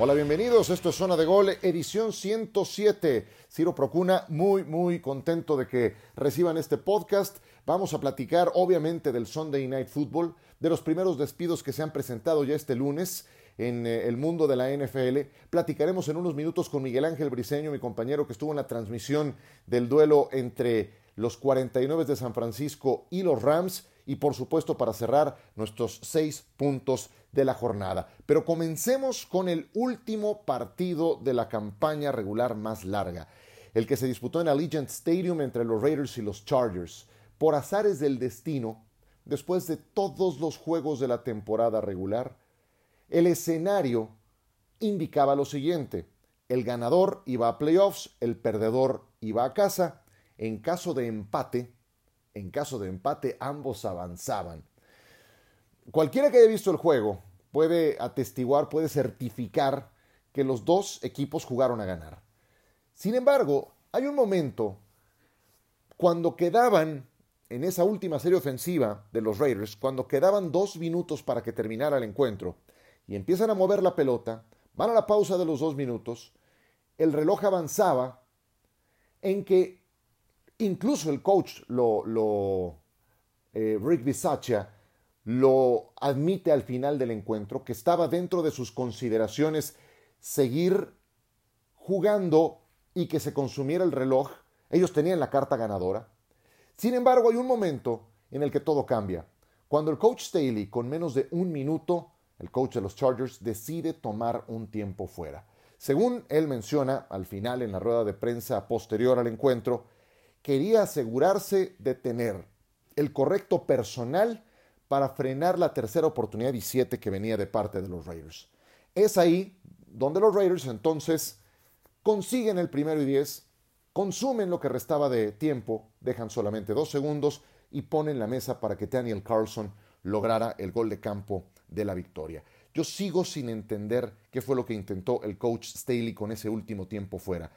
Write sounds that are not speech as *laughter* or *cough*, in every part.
Hola, bienvenidos. Esto es Zona de Gol, edición 107. Ciro Procuna, muy, muy contento de que reciban este podcast. Vamos a platicar, obviamente, del Sunday Night Football, de los primeros despidos que se han presentado ya este lunes en eh, el mundo de la NFL. Platicaremos en unos minutos con Miguel Ángel Briseño, mi compañero que estuvo en la transmisión del duelo entre los 49 de San Francisco y los Rams. Y por supuesto, para cerrar nuestros seis puntos de la jornada. Pero comencemos con el último partido de la campaña regular más larga, el que se disputó en Allegiant Stadium entre los Raiders y los Chargers. Por azares del destino, después de todos los juegos de la temporada regular, el escenario indicaba lo siguiente. El ganador iba a playoffs, el perdedor iba a casa. En caso de empate, en caso de empate ambos avanzaban. Cualquiera que haya visto el juego puede atestiguar, puede certificar que los dos equipos jugaron a ganar. Sin embargo, hay un momento cuando quedaban en esa última serie ofensiva de los Raiders, cuando quedaban dos minutos para que terminara el encuentro, y empiezan a mover la pelota, van a la pausa de los dos minutos, el reloj avanzaba en que incluso el coach lo, lo eh, Rick Bisaccia lo admite al final del encuentro, que estaba dentro de sus consideraciones seguir jugando y que se consumiera el reloj. Ellos tenían la carta ganadora. Sin embargo, hay un momento en el que todo cambia. Cuando el coach Staley, con menos de un minuto, el coach de los Chargers, decide tomar un tiempo fuera. Según él menciona al final en la rueda de prensa posterior al encuentro, quería asegurarse de tener el correcto personal para frenar la tercera oportunidad y siete que venía de parte de los Raiders. Es ahí donde los Raiders entonces consiguen el primero y diez, consumen lo que restaba de tiempo, dejan solamente dos segundos y ponen la mesa para que Daniel Carlson lograra el gol de campo de la victoria. Yo sigo sin entender qué fue lo que intentó el coach Staley con ese último tiempo fuera.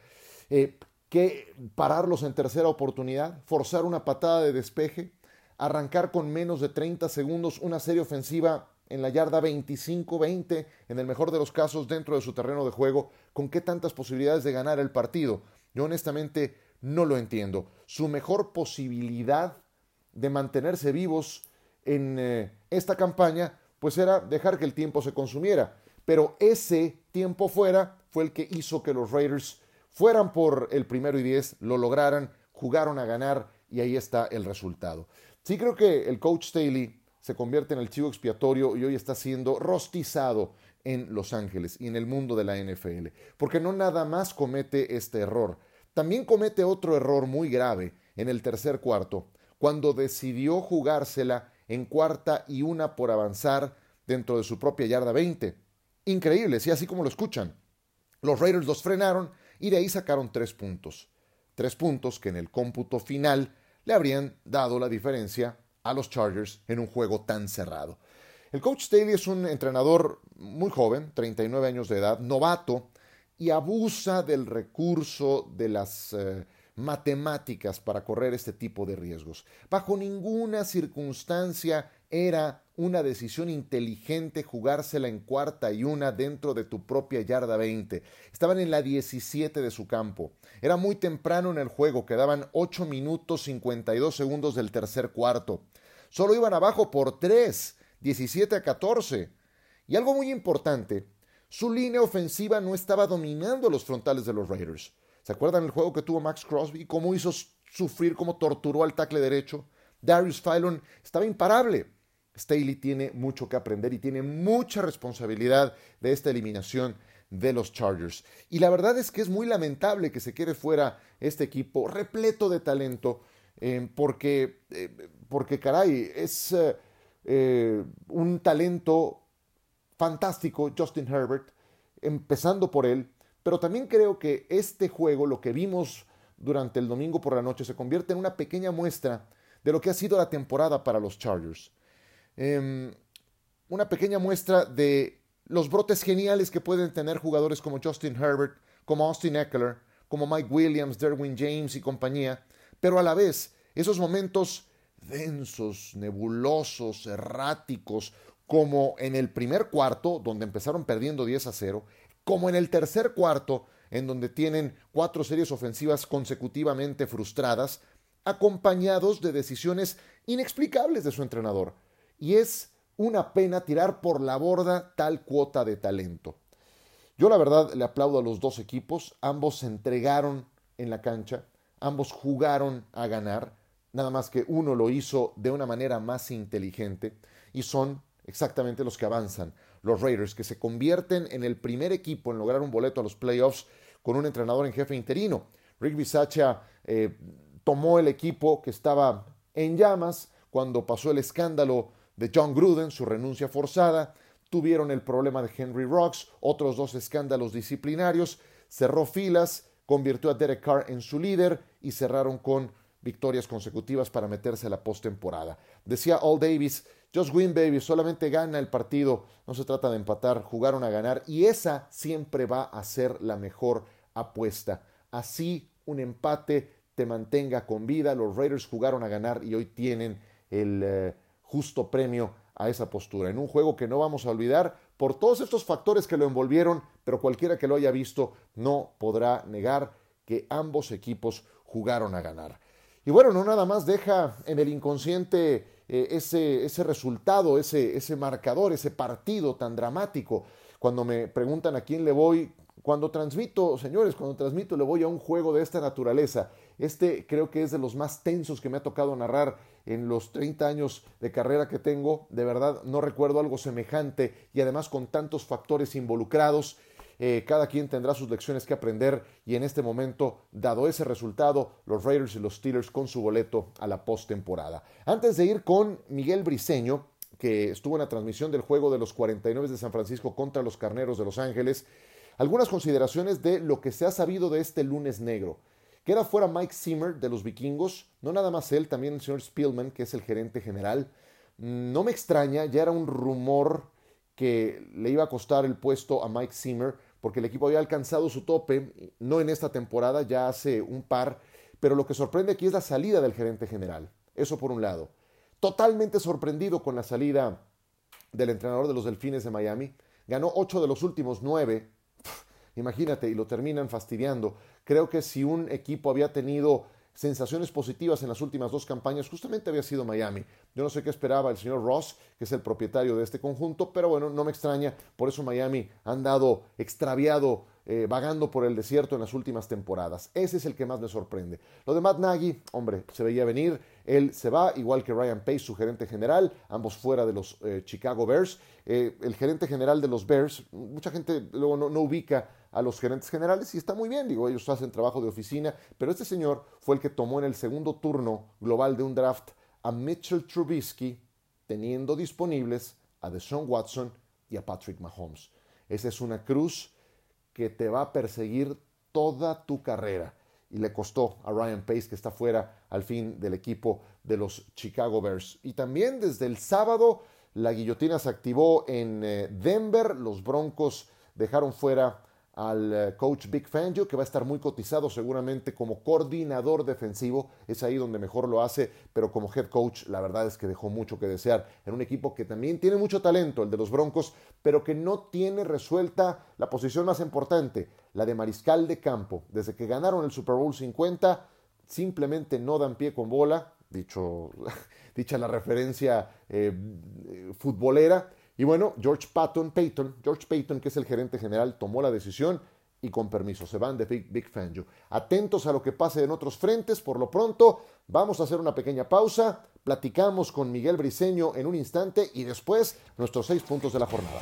Eh, que pararlos en tercera oportunidad, forzar una patada de despeje, arrancar con menos de 30 segundos una serie ofensiva en la yarda 25-20, en el mejor de los casos dentro de su terreno de juego, con qué tantas posibilidades de ganar el partido. Yo honestamente no lo entiendo. Su mejor posibilidad de mantenerse vivos en eh, esta campaña, pues era dejar que el tiempo se consumiera. Pero ese tiempo fuera fue el que hizo que los Raiders fueran por el primero y diez, lo lograran, jugaron a ganar y ahí está el resultado. Sí creo que el coach Staley se convierte en el chivo expiatorio y hoy está siendo rostizado en Los Ángeles y en el mundo de la NFL, porque no nada más comete este error, también comete otro error muy grave en el tercer cuarto, cuando decidió jugársela en cuarta y una por avanzar dentro de su propia yarda 20. Increíble, sí, así como lo escuchan. Los Raiders los frenaron y de ahí sacaron tres puntos. Tres puntos que en el cómputo final le habrían dado la diferencia a los Chargers en un juego tan cerrado. El coach Staley es un entrenador muy joven, 39 años de edad, novato, y abusa del recurso de las eh, matemáticas para correr este tipo de riesgos. Bajo ninguna circunstancia era una decisión inteligente jugársela en cuarta y una dentro de tu propia yarda 20. Estaban en la 17 de su campo. Era muy temprano en el juego, quedaban 8 minutos 52 segundos del tercer cuarto. Solo iban abajo por 3, 17 a 14. Y algo muy importante, su línea ofensiva no estaba dominando los frontales de los Raiders. ¿Se acuerdan el juego que tuvo Max Crosby? ¿Cómo hizo sufrir, cómo torturó al tackle derecho? Darius Phylon estaba imparable. Staley tiene mucho que aprender y tiene mucha responsabilidad de esta eliminación de los Chargers. Y la verdad es que es muy lamentable que se quede fuera este equipo repleto de talento, eh, porque, eh, porque, caray, es eh, un talento fantástico, Justin Herbert, empezando por él, pero también creo que este juego, lo que vimos durante el domingo por la noche, se convierte en una pequeña muestra de lo que ha sido la temporada para los Chargers. Em, una pequeña muestra de los brotes geniales que pueden tener jugadores como Justin Herbert, como Austin Eckler, como Mike Williams, Derwin James y compañía, pero a la vez esos momentos densos, nebulosos, erráticos, como en el primer cuarto, donde empezaron perdiendo 10 a 0, como en el tercer cuarto, en donde tienen cuatro series ofensivas consecutivamente frustradas, acompañados de decisiones inexplicables de su entrenador. Y es una pena tirar por la borda tal cuota de talento. Yo la verdad le aplaudo a los dos equipos, ambos se entregaron en la cancha, ambos jugaron a ganar, nada más que uno lo hizo de una manera más inteligente y son exactamente los que avanzan, los Raiders, que se convierten en el primer equipo en lograr un boleto a los playoffs con un entrenador en jefe interino. Rick Bisaccia eh, tomó el equipo que estaba en llamas cuando pasó el escándalo de John Gruden, su renuncia forzada, tuvieron el problema de Henry Rocks, otros dos escándalos disciplinarios, cerró filas, convirtió a Derek Carr en su líder y cerraron con victorias consecutivas para meterse a la postemporada. Decía All Davis, Just win baby, solamente gana el partido, no se trata de empatar, jugaron a ganar y esa siempre va a ser la mejor apuesta. Así un empate te mantenga con vida, los Raiders jugaron a ganar y hoy tienen el eh, justo premio a esa postura, en un juego que no vamos a olvidar por todos estos factores que lo envolvieron, pero cualquiera que lo haya visto no podrá negar que ambos equipos jugaron a ganar. Y bueno, no nada más deja en el inconsciente eh, ese, ese resultado, ese, ese marcador, ese partido tan dramático. Cuando me preguntan a quién le voy, cuando transmito, señores, cuando transmito le voy a un juego de esta naturaleza. Este creo que es de los más tensos que me ha tocado narrar en los 30 años de carrera que tengo. De verdad, no recuerdo algo semejante y además con tantos factores involucrados. Eh, cada quien tendrá sus lecciones que aprender y en este momento, dado ese resultado, los Raiders y los Steelers con su boleto a la postemporada. Antes de ir con Miguel Briseño, que estuvo en la transmisión del juego de los 49 de San Francisco contra los Carneros de Los Ángeles, algunas consideraciones de lo que se ha sabido de este lunes negro. Que era fuera Mike Zimmer de los vikingos, no nada más él, también el señor Spielman, que es el gerente general. No me extraña, ya era un rumor que le iba a costar el puesto a Mike Zimmer, porque el equipo había alcanzado su tope, no en esta temporada, ya hace un par, pero lo que sorprende aquí es la salida del gerente general. Eso por un lado. Totalmente sorprendido con la salida del entrenador de los Delfines de Miami. Ganó ocho de los últimos nueve. Imagínate, y lo terminan fastidiando. Creo que si un equipo había tenido sensaciones positivas en las últimas dos campañas, justamente había sido Miami. Yo no sé qué esperaba el señor Ross, que es el propietario de este conjunto, pero bueno, no me extraña, por eso Miami ha andado extraviado, eh, vagando por el desierto en las últimas temporadas. Ese es el que más me sorprende. Lo de Matt Nagy, hombre, se veía venir, él se va, igual que Ryan Pace, su gerente general, ambos fuera de los eh, Chicago Bears. Eh, el gerente general de los Bears, mucha gente luego no ubica a los gerentes generales y está muy bien, digo, ellos hacen trabajo de oficina, pero este señor fue el que tomó en el segundo turno global de un draft a Mitchell Trubisky, teniendo disponibles a Deshaun Watson y a Patrick Mahomes. Esa es una cruz que te va a perseguir toda tu carrera. Y le costó a Ryan Pace, que está fuera al fin del equipo de los Chicago Bears. Y también desde el sábado la guillotina se activó en eh, Denver. Los Broncos dejaron fuera al eh, coach Big Fangio, que va a estar muy cotizado seguramente como coordinador defensivo. Es ahí donde mejor lo hace, pero como head coach, la verdad es que dejó mucho que desear en un equipo que también tiene mucho talento, el de los Broncos, pero que no tiene resuelta la posición más importante, la de mariscal de campo. Desde que ganaron el Super Bowl 50, simplemente no dan pie con bola, dicho, *laughs* dicha la referencia eh, futbolera y bueno, George Patton, Payton, George Payton, que es el gerente general, tomó la decisión y con permiso se van de Big, Big Fangio. Atentos a lo que pase en otros frentes, por lo pronto vamos a hacer una pequeña pausa, platicamos con Miguel Briseño en un instante y después nuestros seis puntos de la jornada.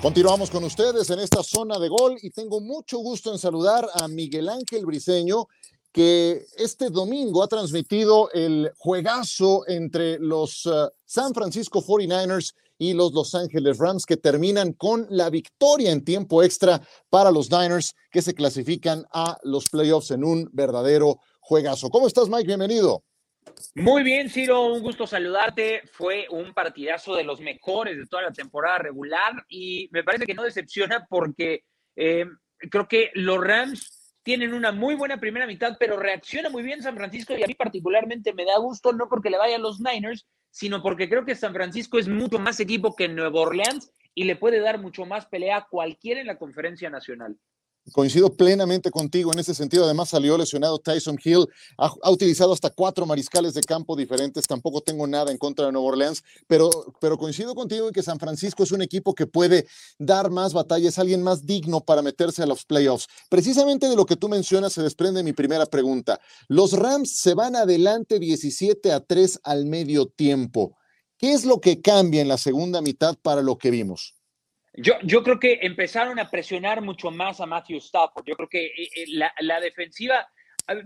Continuamos con ustedes en esta zona de gol y tengo mucho gusto en saludar a Miguel Ángel Briseño, que este domingo ha transmitido el juegazo entre los uh, San Francisco 49ers y los Los Ángeles Rams, que terminan con la victoria en tiempo extra para los Niners, que se clasifican a los playoffs en un verdadero juegazo. ¿Cómo estás, Mike? Bienvenido. Muy bien, Ciro, un gusto saludarte. Fue un partidazo de los mejores de toda la temporada regular y me parece que no decepciona porque eh, creo que los Rams tienen una muy buena primera mitad, pero reacciona muy bien San Francisco y a mí particularmente me da gusto, no porque le vayan los Niners, sino porque creo que San Francisco es mucho más equipo que Nueva Orleans y le puede dar mucho más pelea a cualquiera en la conferencia nacional. Coincido plenamente contigo en ese sentido. Además, salió lesionado Tyson Hill. Ha, utilizado hasta cuatro mariscales de campo diferentes. Tampoco tengo nada en contra de Nueva Orleans, pero, pero coincido contigo en que San Francisco es un equipo que puede dar más batallas, alguien más digno para meterse a los playoffs. Precisamente de lo que tú mencionas se desprende mi primera pregunta. Los Rams se van adelante 17 a 3 al medio tiempo. ¿Qué es lo que cambia en la segunda mitad para lo que vimos? Yo, yo creo que empezaron a presionar mucho más a Matthew Stafford. Yo creo que eh, eh, la, la defensiva,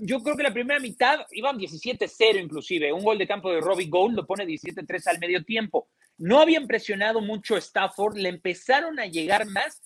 yo creo que la primera mitad iban 17-0 inclusive. Un gol de campo de Robbie Gold lo pone 17-3 al medio tiempo. No habían presionado mucho a Stafford, le empezaron a llegar más,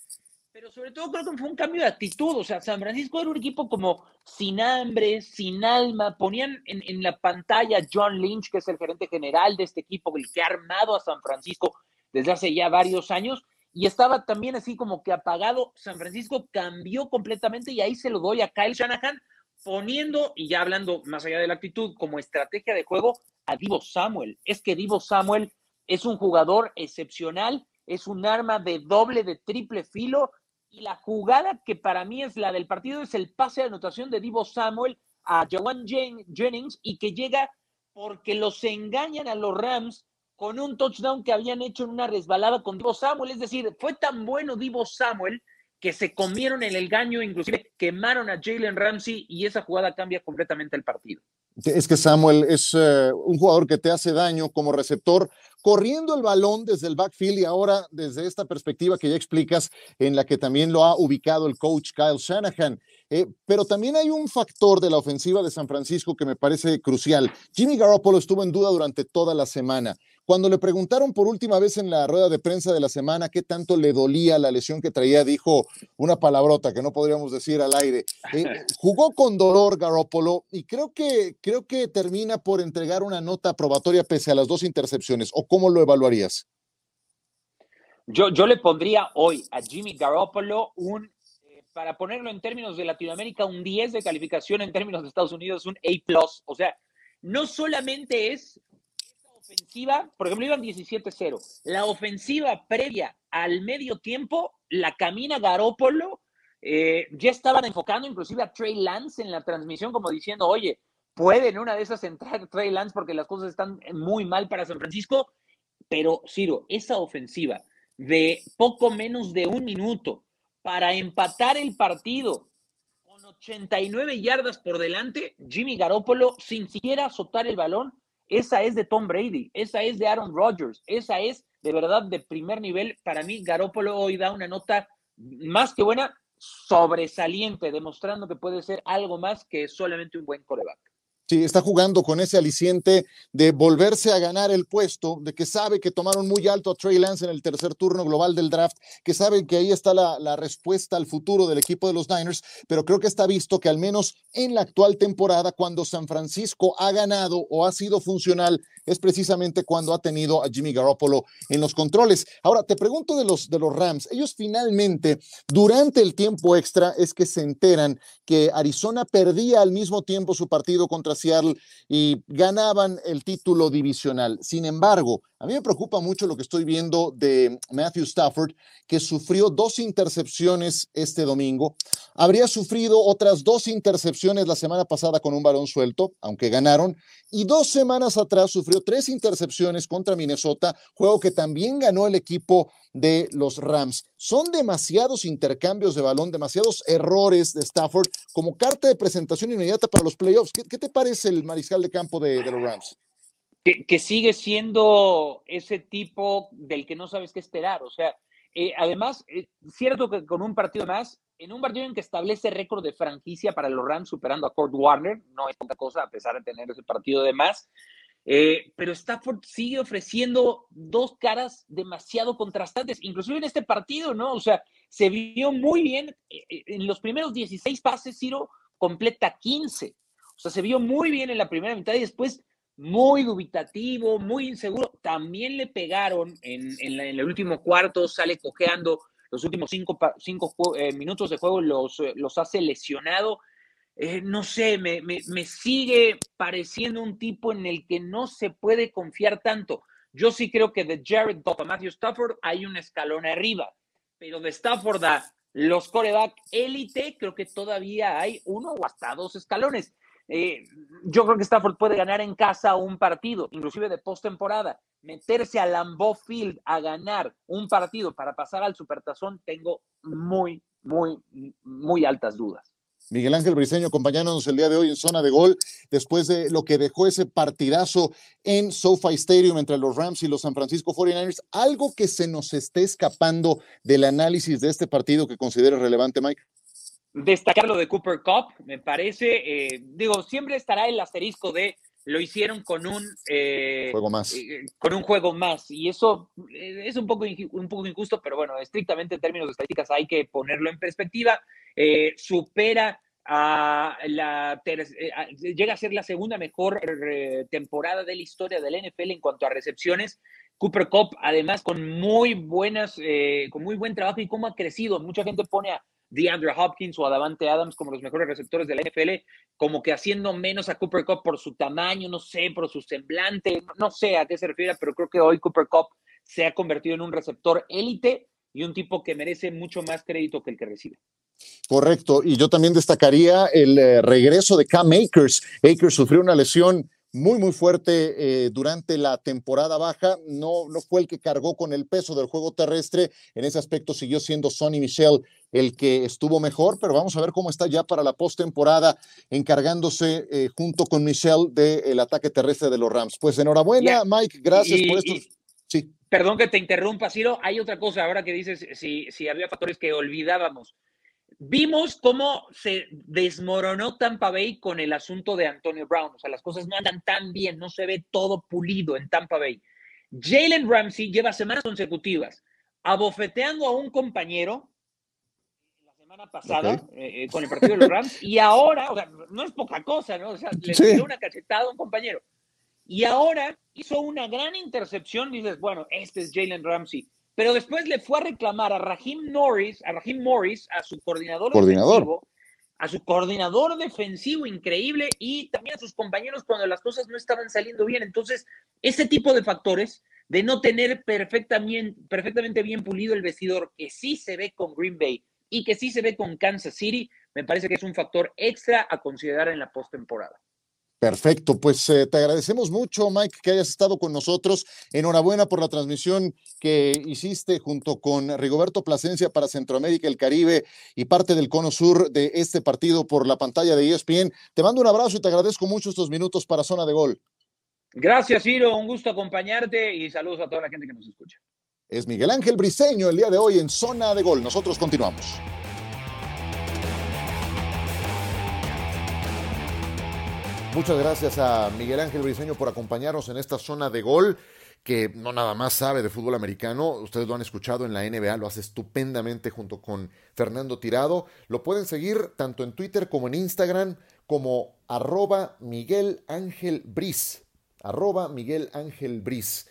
pero sobre todo creo que fue un cambio de actitud. O sea, San Francisco era un equipo como sin hambre, sin alma. Ponían en, en la pantalla a John Lynch, que es el gerente general de este equipo, el que ha armado a San Francisco desde hace ya varios años y estaba también así como que apagado. San Francisco cambió completamente y ahí se lo doy a Kyle Shanahan poniendo, y ya hablando más allá de la actitud, como estrategia de juego a Divo Samuel. Es que Divo Samuel es un jugador excepcional, es un arma de doble, de triple filo, y la jugada que para mí es la del partido es el pase de anotación de Divo Samuel a Jawan Jennings y que llega porque los engañan a los Rams con un touchdown que habían hecho en una resbalada con Divo Samuel. Es decir, fue tan bueno Divo Samuel que se comieron en el gaño, inclusive quemaron a Jalen Ramsey y esa jugada cambia completamente el partido. Es que Samuel es eh, un jugador que te hace daño como receptor, corriendo el balón desde el backfield y ahora desde esta perspectiva que ya explicas, en la que también lo ha ubicado el coach Kyle Shanahan. Eh, pero también hay un factor de la ofensiva de San Francisco que me parece crucial. Jimmy Garoppolo estuvo en duda durante toda la semana. Cuando le preguntaron por última vez en la rueda de prensa de la semana qué tanto le dolía la lesión que traía, dijo una palabrota que no podríamos decir al aire. Eh, *laughs* jugó con dolor Garoppolo y creo que, creo que termina por entregar una nota probatoria pese a las dos intercepciones. ¿O cómo lo evaluarías? Yo, yo le pondría hoy a Jimmy Garoppolo un, eh, para ponerlo en términos de Latinoamérica, un 10 de calificación en términos de Estados Unidos, un A. O sea, no solamente es ofensiva, por ejemplo, iban 17-0. La ofensiva previa al medio tiempo la camina Garópolo. Eh, ya estaban enfocando inclusive a Trey Lance en la transmisión, como diciendo, oye, pueden una de esas entrar Trey Lance porque las cosas están muy mal para San Francisco. Pero, Ciro, esa ofensiva de poco menos de un minuto para empatar el partido con 89 yardas por delante, Jimmy Garoppolo, sin siquiera azotar el balón, esa es de Tom Brady, esa es de Aaron Rodgers, esa es de verdad de primer nivel. Para mí, Garópolo hoy da una nota más que buena, sobresaliente, demostrando que puede ser algo más que solamente un buen coreback. Sí, está jugando con ese aliciente de volverse a ganar el puesto, de que sabe que tomaron muy alto a Trey Lance en el tercer turno global del draft, que sabe que ahí está la, la, respuesta al futuro del equipo de los Niners, pero creo que está visto que al menos en la actual temporada, cuando San Francisco ha ganado o ha sido funcional, es precisamente cuando ha tenido a Jimmy Garoppolo en los controles. Ahora, te pregunto de los, de los Rams, ellos finalmente, durante el tiempo extra, es que se enteran que Arizona perdía al mismo tiempo su partido y ganaban el título divisional. Sin embargo, a mí me preocupa mucho lo que estoy viendo de Matthew Stafford, que sufrió dos intercepciones este domingo. Habría sufrido otras dos intercepciones la semana pasada con un balón suelto, aunque ganaron. Y dos semanas atrás sufrió tres intercepciones contra Minnesota, juego que también ganó el equipo de los Rams. Son demasiados intercambios de balón, demasiados errores de Stafford como carta de presentación inmediata para los playoffs. ¿Qué, te parece el mariscal de campo de los Rams? Que, sigue siendo ese tipo del que no sabes qué esperar. O sea, eh, además, eh, cierto que con un partido más, en un partido en que establece récord de franquicia para los Rams, superando a Kurt Warner, no es tanta cosa a pesar de tener ese partido de más. Eh, pero Stafford sigue ofreciendo dos caras demasiado contrastantes, inclusive en este partido, ¿no? O sea, se vio muy bien en los primeros 16 pases, Ciro completa 15. O sea, se vio muy bien en la primera mitad y después muy dubitativo, muy inseguro. También le pegaron en, el último cuarto, sale cojeando los últimos cinco, cinco eh, minutos de juego, los, eh, los hace lesionado. eh, no sé, me, me, sigue pareciendo un tipo en el que no se puede confiar tanto. Yo sí creo que de Jared Goff a Matthew Stafford hay un escalón arriba, pero de Stafford a los coreback élite, creo que todavía hay uno o hasta dos escalones. Eh, yo creo que Stafford puede ganar en casa un partido, inclusive de postemporada. Meterse a Lambeau Field a ganar un partido para pasar al Supertazón, tengo muy, muy, muy altas dudas. Miguel Ángel Briseño acompañándonos el día de hoy en zona de gol, después de lo que dejó ese partidazo en SoFi Stadium entre los Rams y los San Francisco 49ers. ¿Algo que se nos esté escapando del análisis de este partido que considere relevante, Mike? Destacar lo de Cooper Cup, me parece, eh, digo, siempre estará el asterisco de lo hicieron con un eh, juego más. Eh, con un juego más. Y eso es un poco, un poco injusto, pero bueno, estrictamente en términos de estadísticas hay que ponerlo en perspectiva. supera a la llega a ser la segunda mejor temporada de la historia del NFL en cuanto a recepciones. Cooper Cup, además, con muy buenas, con muy buen trabajo y cómo ha crecido. Mucha gente pone a DeAndre Hopkins o a Davante Adams como los mejores receptores de la NFL, como que haciendo menos a Cooper Cup por su tamaño, no sé, por su semblante, no sé a qué se refiere, pero creo que hoy Cooper Cup se ha convertido en un receptor élite y un tipo que merece mucho más crédito que el que recibe. Correcto, y yo también destacaría el eh, regreso de Cam Akers. Akers sufrió una lesión muy, muy fuerte eh, durante la temporada baja. No, no fue el que cargó con el peso del juego terrestre. En ese aspecto siguió siendo Sonny Michel el que estuvo mejor, pero vamos a ver cómo está ya para la postemporada, encargándose eh, junto con Michel del ataque terrestre de los Rams. Pues enhorabuena, Mike, gracias por esto. sí. Perdón que te interrumpa, Ciro. Hay otra cosa ahora que dices si, si había factores que olvidábamos. Vimos cómo se desmoronó Tampa Bay con el asunto de Antonio Brown. O sea, las cosas no andan tan bien, no se ve todo pulido en Tampa Bay. Jalen Ramsey lleva semanas consecutivas abofeteando a un compañero la semana pasada eh, eh, con el partido de los Rams y ahora, o sea, no es poca cosa, ¿no? O sea, le dio una cachetada a un compañero. Y ahora hizo una gran intercepción dices, bueno, este es Jalen Ramsey. Pero después le fue a reclamar a Raheem Norris, a Raheem Morris, a su coordinador, defensivo, a su coordinador defensivo increíble y también a sus compañeros cuando las cosas no estaban saliendo bien. Entonces, ese tipo de factores de no tener perfectamente, perfectamente bien pulido el vestidor que sí se ve con Green Bay y que sí se ve con Kansas City, me parece que es un factor extra a considerar en la postemporada. Perfecto, pues eh, te agradecemos mucho, Mike, que hayas estado con nosotros. Enhorabuena por la transmisión que hiciste junto con Rigoberto Plasencia para Centroamérica, el Caribe y parte del cono sur de este partido por la pantalla de ESPN. Te mando un abrazo y te agradezco mucho estos minutos para Zona de Gol. Gracias, Ciro. Un gusto acompañarte y saludos a toda la gente que nos escucha. Es Miguel Ángel Briseño el día de hoy en Zona de Gol. Nosotros continuamos. Muchas gracias a Miguel Ángel Briseño por acompañarnos en esta zona de gol que no nada más sabe de fútbol americano, ustedes lo han escuchado en la NBA, lo hace estupendamente junto con Fernando Tirado. Lo pueden seguir tanto en Twitter como en Instagram como arroba Miguel Ángel Briz. Arroba Miguel Ángel Briz.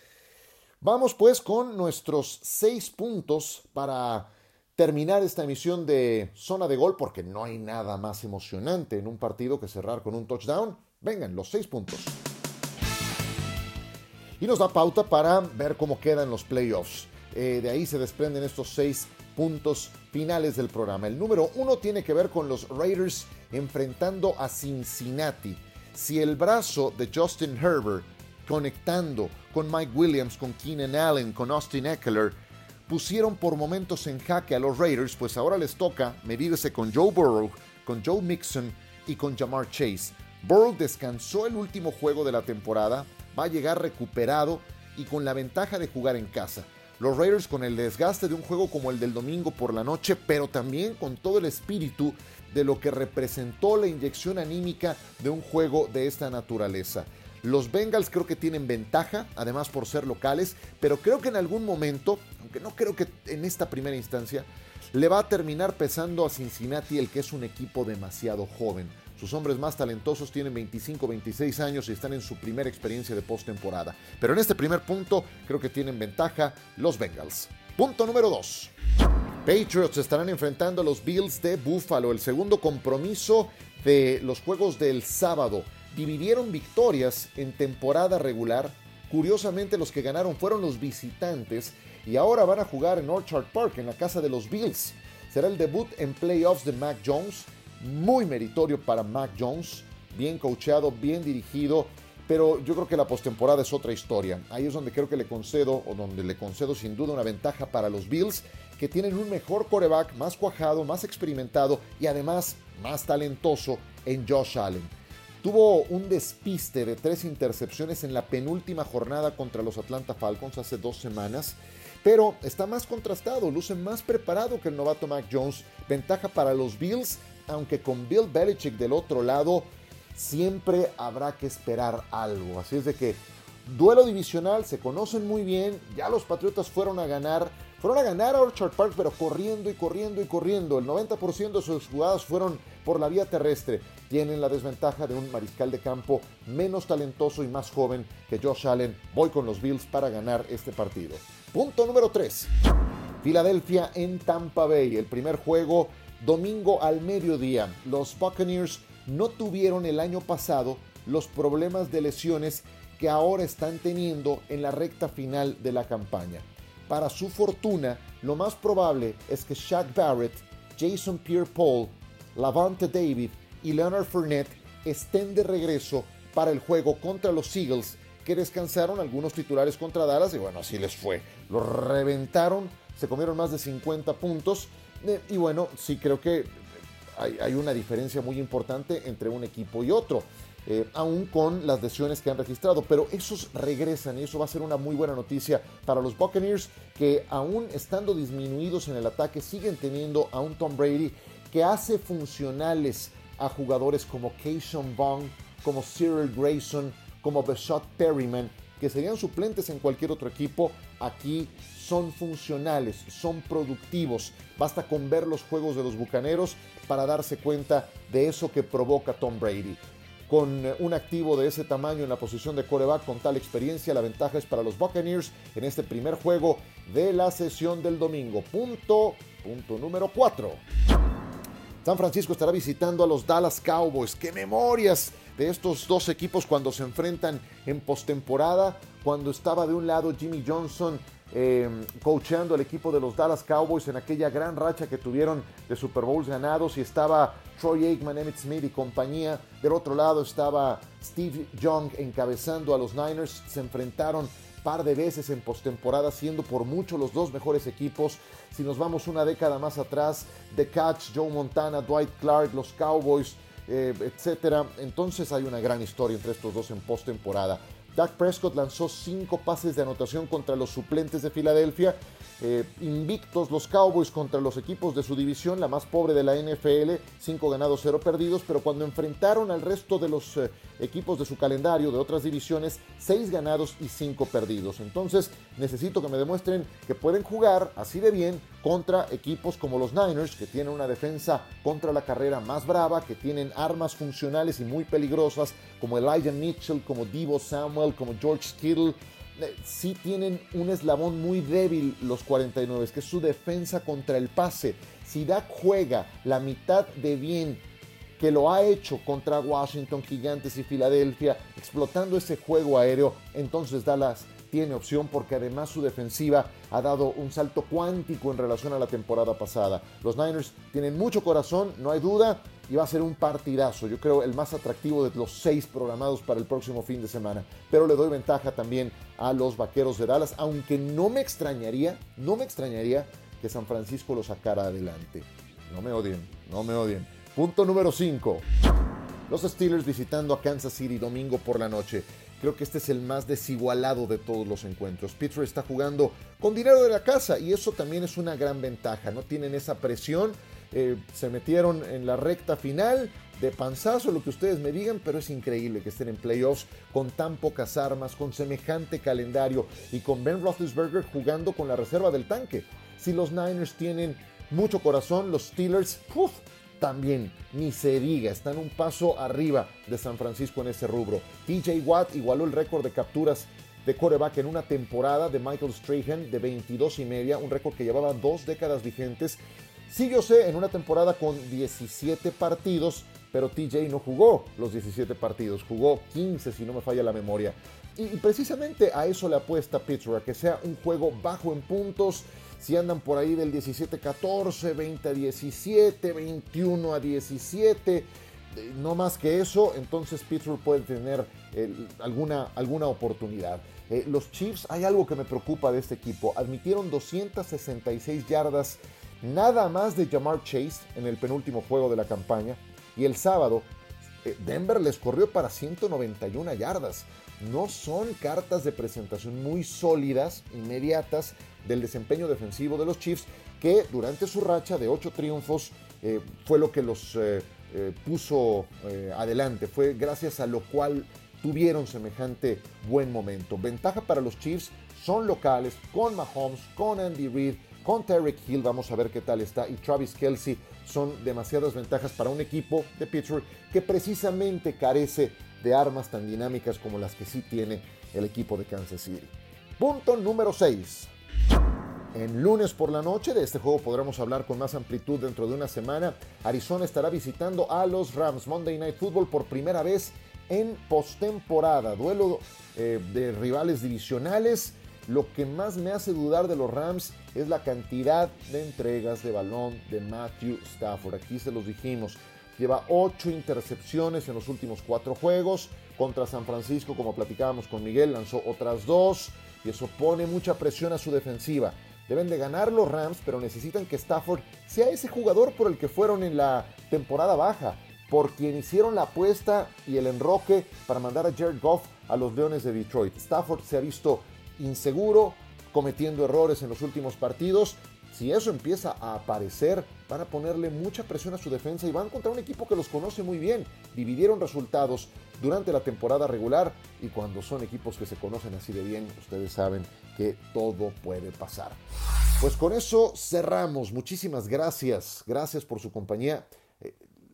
Vamos pues con nuestros seis puntos para terminar esta emisión de zona de gol, porque no hay nada más emocionante en un partido que cerrar con un touchdown. Vengan, los seis puntos. Y nos da pauta para ver cómo quedan los playoffs. Eh, de ahí se desprenden estos seis puntos finales del programa. El número uno tiene que ver con los Raiders enfrentando a Cincinnati. Si el brazo de Justin Herbert conectando con Mike Williams, con Keenan Allen, con Austin Eckler, pusieron por momentos en jaque a los Raiders, pues ahora les toca medirse con Joe Burrow, con Joe Mixon y con Jamar Chase. Burrow descansó el último juego de la temporada, va a llegar recuperado y con la ventaja de jugar en casa. Los Raiders con el desgaste de un juego como el del domingo por la noche, pero también con todo el espíritu de lo que representó la inyección anímica de un juego de esta naturaleza. Los Bengals creo que tienen ventaja, además por ser locales, pero creo que en algún momento, aunque no creo que en esta primera instancia, le va a terminar pesando a Cincinnati el que es un equipo demasiado joven. Sus hombres más talentosos tienen 25, 26 años y están en su primera experiencia de postemporada. Pero en este primer punto creo que tienen ventaja los Bengals. Punto número 2. Patriots estarán enfrentando a los Bills de Buffalo, el segundo compromiso de los juegos del sábado dividieron victorias en temporada regular. Curiosamente los que ganaron fueron los visitantes y ahora van a jugar en Orchard Park, en la casa de los Bills. Será el debut en playoffs de Mac Jones, muy meritorio para Mac Jones, bien coacheado, bien dirigido, pero yo creo que la postemporada es otra historia. Ahí es donde creo que le concedo, o donde le concedo sin duda una ventaja para los Bills, que tienen un mejor coreback, más cuajado, más experimentado y además más talentoso en Josh Allen. Tuvo un despiste de tres intercepciones en la penúltima jornada contra los Atlanta Falcons hace dos semanas, pero está más contrastado, luce más preparado que el novato Mac Jones. Ventaja para los Bills, aunque con Bill Belichick del otro lado, siempre habrá que esperar algo. Así es de que duelo divisional, se conocen muy bien, ya los Patriotas fueron a ganar fueron a ganar a Orchard Park, pero corriendo y corriendo y corriendo. El 90% de sus jugadas fueron por la vía terrestre. Tienen la desventaja de un mariscal de campo menos talentoso y más joven que Josh Allen. Voy con los Bills para ganar este partido. Punto número 3. Filadelfia en Tampa Bay. El primer juego domingo al mediodía. Los Buccaneers no tuvieron el año pasado los problemas de lesiones que ahora están teniendo en la recta final de la campaña. Para su fortuna, lo más probable es que Shaq Barrett, Jason Pierre-Paul, Lavante David y Leonard Fournette estén de regreso para el juego contra los Eagles, que descansaron algunos titulares contra Dallas y bueno, así les fue. Los reventaron, se comieron más de 50 puntos y bueno, sí creo que hay, una diferencia muy importante entre un equipo y otro. Eh, aún con las lesiones que han registrado, pero esos regresan y eso va a ser una muy buena noticia para los Buccaneers que aún estando disminuidos en el ataque siguen teniendo a un Tom Brady que hace funcionales a jugadores como Keishon Vaughn, como Cyril Grayson, como Beshot Perryman, que serían suplentes en cualquier otro equipo, aquí son funcionales, son productivos. Basta con ver los juegos de los Bucaneros para darse cuenta de eso que provoca Tom Brady con un activo de ese tamaño en la posición de coreback con tal experiencia, la ventaja es para los Buccaneers en este primer juego de la sesión del domingo. Punto, punto número 4. San Francisco estará visitando a los Dallas Cowboys. ¡Qué memorias de estos dos equipos cuando se enfrentan en postemporada! Cuando estaba de un lado Jimmy Johnson eh, coacheando al equipo de los Dallas Cowboys en aquella gran racha que tuvieron de Super Bowls ganados y estaba Troy Aikman, Emmett Smith y compañía. Del otro lado estaba Steve Young encabezando a los Niners. Se enfrentaron par de veces en postemporada, siendo por mucho los dos mejores equipos. Si nos vamos una década más atrás, The Catch, Joe Montana, Dwight Clark, los Cowboys, eh, etcétera. Entonces hay una gran historia entre estos dos en postemporada. Dak Prescott lanzó cinco pases de anotación contra los suplentes de Filadelfia. Eh, invictos los Cowboys contra los equipos de su división, la más pobre de la NFL, cinco ganados, cero perdidos, pero cuando enfrentaron al resto de los eh, equipos de su calendario de otras divisiones, seis ganados y cinco perdidos. Entonces necesito que me demuestren que pueden jugar así de bien contra equipos como los Niners, que tienen una defensa contra la carrera más brava, que tienen armas funcionales y muy peligrosas, como Elijah Mitchell, como Divo Samuel, como George Kittle. Eh, sí tienen un eslabón muy débil los 49, que es su defensa contra el pase. Si Dak juega la mitad de bien que lo ha hecho contra Washington, Gigantes y Filadelfia, explotando ese juego aéreo, entonces Dallas tiene opción porque además su defensiva ha dado un salto cuántico en relación a la temporada pasada. Los Niners tienen mucho corazón, no hay duda, y va a ser un partidazo. Yo creo el más atractivo de los seis programados para el próximo fin de semana. Pero le doy ventaja también a los Vaqueros de Dallas, aunque no me extrañaría, no me extrañaría que San Francisco lo sacara adelante. No me odien, no me odien. Punto número 5. Los Steelers visitando a Kansas City domingo por la noche. Creo que este es el más desigualado de todos los encuentros. Pittsburgh está jugando con dinero de la casa y eso también es una gran ventaja. No tienen esa presión. Eh, se metieron en la recta final de panzazo, lo que ustedes me digan, pero es increíble que estén en playoffs con tan pocas armas, con semejante calendario y con Ben Roethlisberger jugando con la reserva del tanque. Si los Niners tienen mucho corazón, los Steelers, ¡puf! también, ni se diga, están un paso arriba de San Francisco en ese rubro. TJ Watt igualó el récord de capturas de coreback en una temporada de Michael Strahan de 22 y media, un récord que llevaba dos décadas vigentes. Sé, en una temporada con 17 partidos, pero TJ no jugó los 17 partidos, jugó 15 si no me falla la memoria. Y, precisamente a eso le apuesta Pittsburgh, que sea un juego bajo en puntos, si andan por ahí del 17-14, 20 21 a 17, eh, no más que eso, entonces Pittsburgh puede tener alguna, alguna oportunidad. Eh, los Chiefs, hay algo que me preocupa de este equipo. Admitieron 266 yardas nada más de Jamar Chase en el penúltimo juego de la campaña. Y el sábado, eh, Denver les corrió para 191 yardas. No son cartas de presentación muy sólidas, inmediatas, del desempeño defensivo de los Chiefs, que durante su racha de ocho triunfos eh, fue lo que los puso adelante. Fue gracias a lo cual tuvieron semejante buen momento. Ventaja para los Chiefs, son locales, con Mahomes, con Andy Reid, con Tarek Hill, vamos a ver qué tal está, y Travis Kelsey, son demasiadas ventajas para un equipo de Pittsburgh que precisamente carece de armas tan dinámicas como las que sí tiene el equipo de Kansas City. Punto número 6. En lunes por la noche de este juego podremos hablar con más amplitud dentro de una semana. Arizona estará visitando a los Rams Monday Night Football por primera vez en postemporada. Duelo eh, de rivales divisionales. Lo que más me hace dudar de los Rams es la cantidad de entregas de balón de Matthew Stafford. Aquí se los dijimos. Lleva ocho intercepciones en los últimos cuatro juegos. Contra San Francisco, como platicábamos con Miguel, lanzó otras dos. Y eso pone mucha presión a su defensiva. Deben de ganar los Rams, pero necesitan que Stafford sea ese jugador por el que fueron en la temporada baja por quien hicieron la apuesta y el enroque para mandar a Jared Goff a los Leones de Detroit. Stafford se ha visto inseguro, cometiendo errores en los últimos partidos. Si eso empieza a aparecer, van a ponerle mucha presión a su defensa y van contra un equipo que los conoce muy bien. Dividieron resultados durante la temporada regular y cuando son equipos que se conocen así de bien, ustedes saben que todo puede pasar. Pues con eso cerramos. Muchísimas gracias. Gracias por su compañía.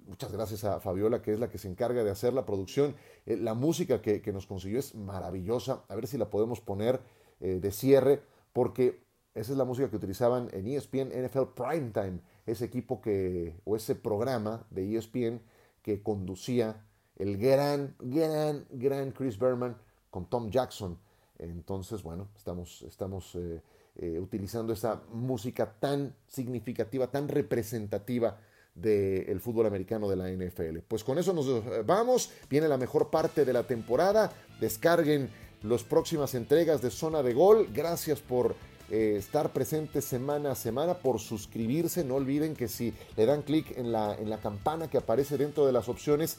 Muchas gracias a Fabiola, que es la que se encarga de hacer la producción. Eh, la música que, nos consiguió es maravillosa. A ver si la podemos poner eh, de cierre, porque esa es la música que utilizaban en ESPN NFL Primetime, ese equipo que, o ese programa de ESPN que conducía el gran, gran, gran Chris Berman con Tom Jackson. Entonces, bueno, estamos, estamos eh, utilizando esa música tan significativa, tan representativa del fútbol americano de la NFL. Pues con eso nos vamos, viene la mejor parte de la temporada, descarguen las próximas entregas de Zona de Gol, gracias por eh, estar presentes semana a semana, por suscribirse, no olviden que si le dan clic en la, en la campana que aparece dentro de las opciones,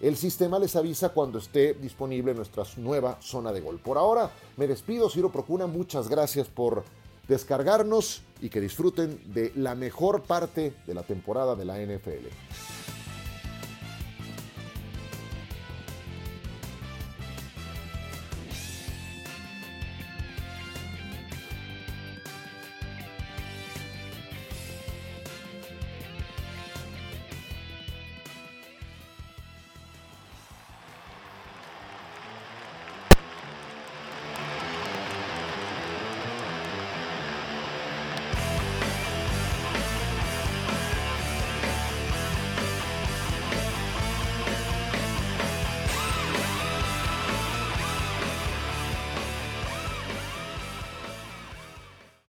el sistema les avisa cuando esté disponible nuestra nueva zona de gol. Por ahora me despido, Ciro Procuna, muchas gracias por descargarnos y que disfruten de la mejor parte de la temporada de la NFL.